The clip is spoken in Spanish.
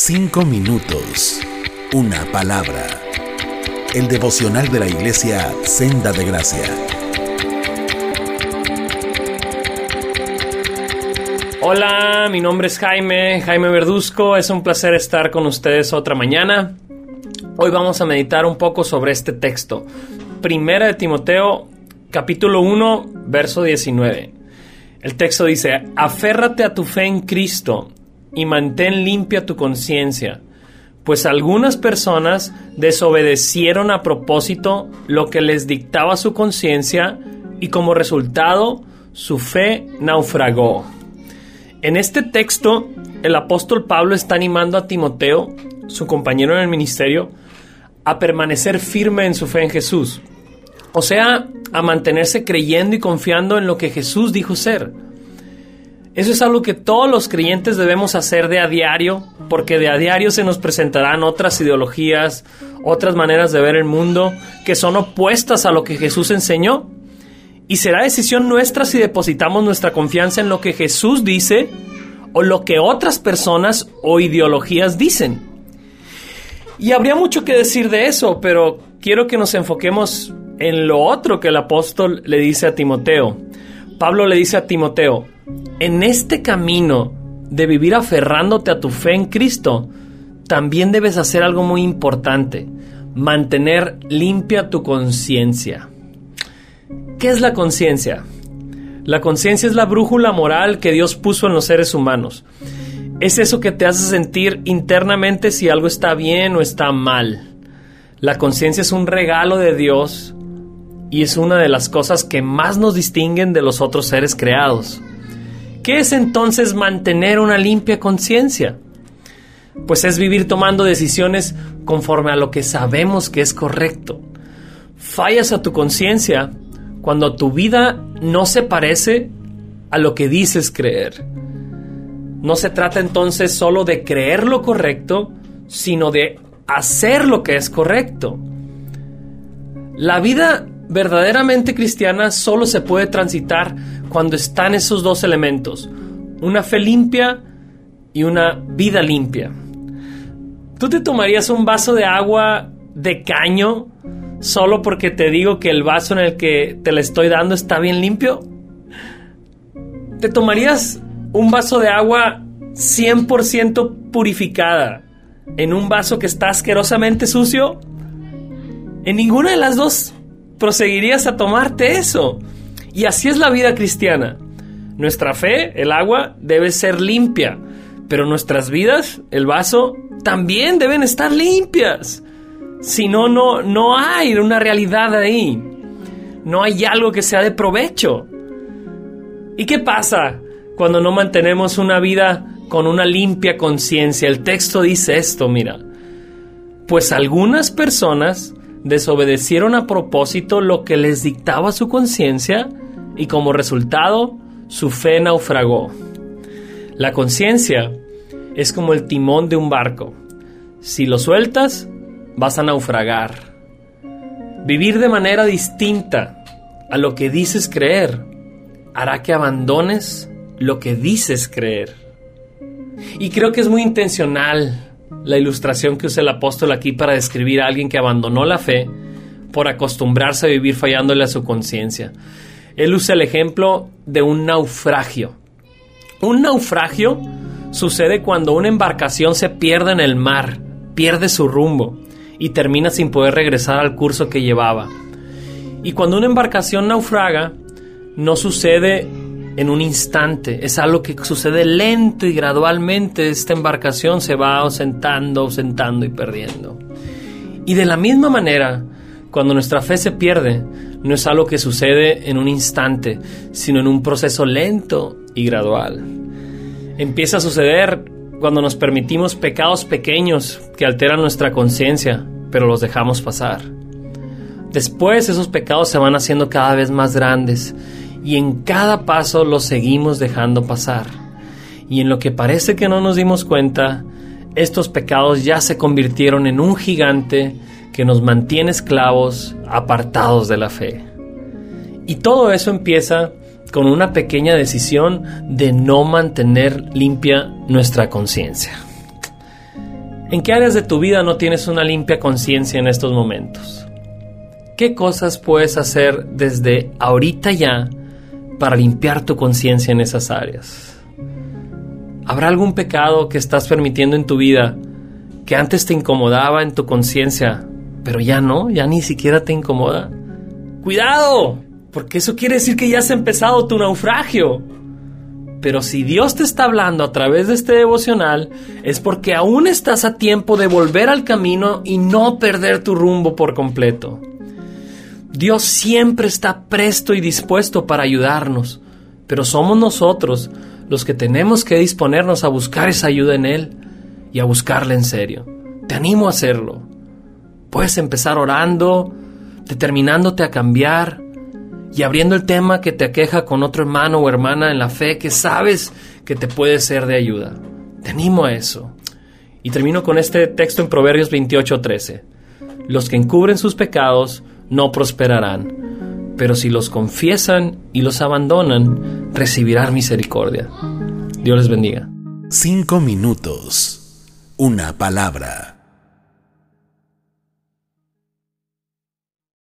Cinco minutos. Una palabra. El devocional de la iglesia Senda de Gracia. Hola, mi nombre es Jaime, Jaime Verduzco. Es un placer estar con ustedes otra mañana. Hoy vamos a meditar un poco sobre este texto. Primera de Timoteo, capítulo 1, verso 19. El texto dice, aférrate a tu fe en Cristo y mantén limpia tu conciencia, pues algunas personas desobedecieron a propósito lo que les dictaba su conciencia y como resultado su fe naufragó. En este texto, el apóstol Pablo está animando a Timoteo, su compañero en el ministerio, a permanecer firme en su fe en Jesús. O sea, a mantenerse creyendo y confiando en lo que Jesús dijo ser. Eso es algo que todos los creyentes debemos hacer de a diario, porque de a diario se nos presentarán otras ideologías, otras maneras de ver el mundo que son opuestas a lo que Jesús enseñó. Y será decisión nuestra si depositamos nuestra confianza en lo que Jesús dice o lo que otras personas o ideologías dicen. Y habría mucho que decir de eso, pero quiero que nos enfoquemos en lo otro que el apóstol le dice a Timoteo. Pablo le dice a Timoteo, en este camino de vivir aferrándote a tu fe en Cristo, también debes hacer algo muy importante, mantener limpia tu conciencia. ¿Qué es la conciencia? La conciencia es la brújula moral que Dios puso en los seres humanos. Es eso que te hace sentir internamente si algo está bien o está mal. La conciencia es un regalo de Dios y es una de las cosas que más nos distinguen de los otros seres creados. ¿Qué es entonces mantener una limpia conciencia? Pues es vivir tomando decisiones conforme a lo que sabemos que es correcto. Fallas a tu conciencia cuando tu vida no se parece a lo que dices creer. No se trata entonces solo de creer lo correcto, sino de hacer lo que es correcto. La vida verdaderamente cristiana solo se puede transitar cuando están esos dos elementos, una fe limpia y una vida limpia. ¿Tú te tomarías un vaso de agua de caño solo porque te digo que el vaso en el que te le estoy dando está bien limpio? ¿Te tomarías un vaso de agua 100% purificada en un vaso que está asquerosamente sucio? En ninguna de las dos proseguirías a tomarte eso. Y así es la vida cristiana. Nuestra fe, el agua, debe ser limpia, pero nuestras vidas, el vaso, también deben estar limpias. Si no, no, no hay una realidad ahí. No hay algo que sea de provecho. ¿Y qué pasa cuando no mantenemos una vida con una limpia conciencia? El texto dice esto, mira. Pues algunas personas desobedecieron a propósito lo que les dictaba su conciencia y como resultado su fe naufragó. La conciencia es como el timón de un barco. Si lo sueltas, vas a naufragar. Vivir de manera distinta a lo que dices creer hará que abandones lo que dices creer. Y creo que es muy intencional la ilustración que usa el apóstol aquí para describir a alguien que abandonó la fe por acostumbrarse a vivir fallándole a su conciencia. Él usa el ejemplo de un naufragio. Un naufragio sucede cuando una embarcación se pierde en el mar, pierde su rumbo y termina sin poder regresar al curso que llevaba. Y cuando una embarcación naufraga, no sucede en un instante, es algo que sucede lento y gradualmente esta embarcación se va ausentando, ausentando y perdiendo. Y de la misma manera, cuando nuestra fe se pierde, no es algo que sucede en un instante, sino en un proceso lento y gradual. Empieza a suceder cuando nos permitimos pecados pequeños que alteran nuestra conciencia, pero los dejamos pasar. Después esos pecados se van haciendo cada vez más grandes y en cada paso lo seguimos dejando pasar. Y en lo que parece que no nos dimos cuenta, estos pecados ya se convirtieron en un gigante que nos mantiene esclavos, apartados de la fe. Y todo eso empieza con una pequeña decisión de no mantener limpia nuestra conciencia. ¿En qué áreas de tu vida no tienes una limpia conciencia en estos momentos? ¿Qué cosas puedes hacer desde ahorita ya para limpiar tu conciencia en esas áreas? ¿Habrá algún pecado que estás permitiendo en tu vida que antes te incomodaba en tu conciencia, pero ya no, ya ni siquiera te incomoda? Cuidado, porque eso quiere decir que ya has empezado tu naufragio. Pero si Dios te está hablando a través de este devocional, es porque aún estás a tiempo de volver al camino y no perder tu rumbo por completo. Dios siempre está presto y dispuesto para ayudarnos, pero somos nosotros los que tenemos que disponernos a buscar esa ayuda en Él y a buscarla en serio. Te animo a hacerlo. Puedes empezar orando, determinándote a cambiar, y abriendo el tema que te aqueja con otro hermano o hermana en la fe que sabes que te puede ser de ayuda. Te animo a eso. Y termino con este texto en Proverbios 28:13. Los que encubren sus pecados no prosperarán, pero si los confiesan y los abandonan, recibirán misericordia. Dios les bendiga. Cinco minutos. Una palabra.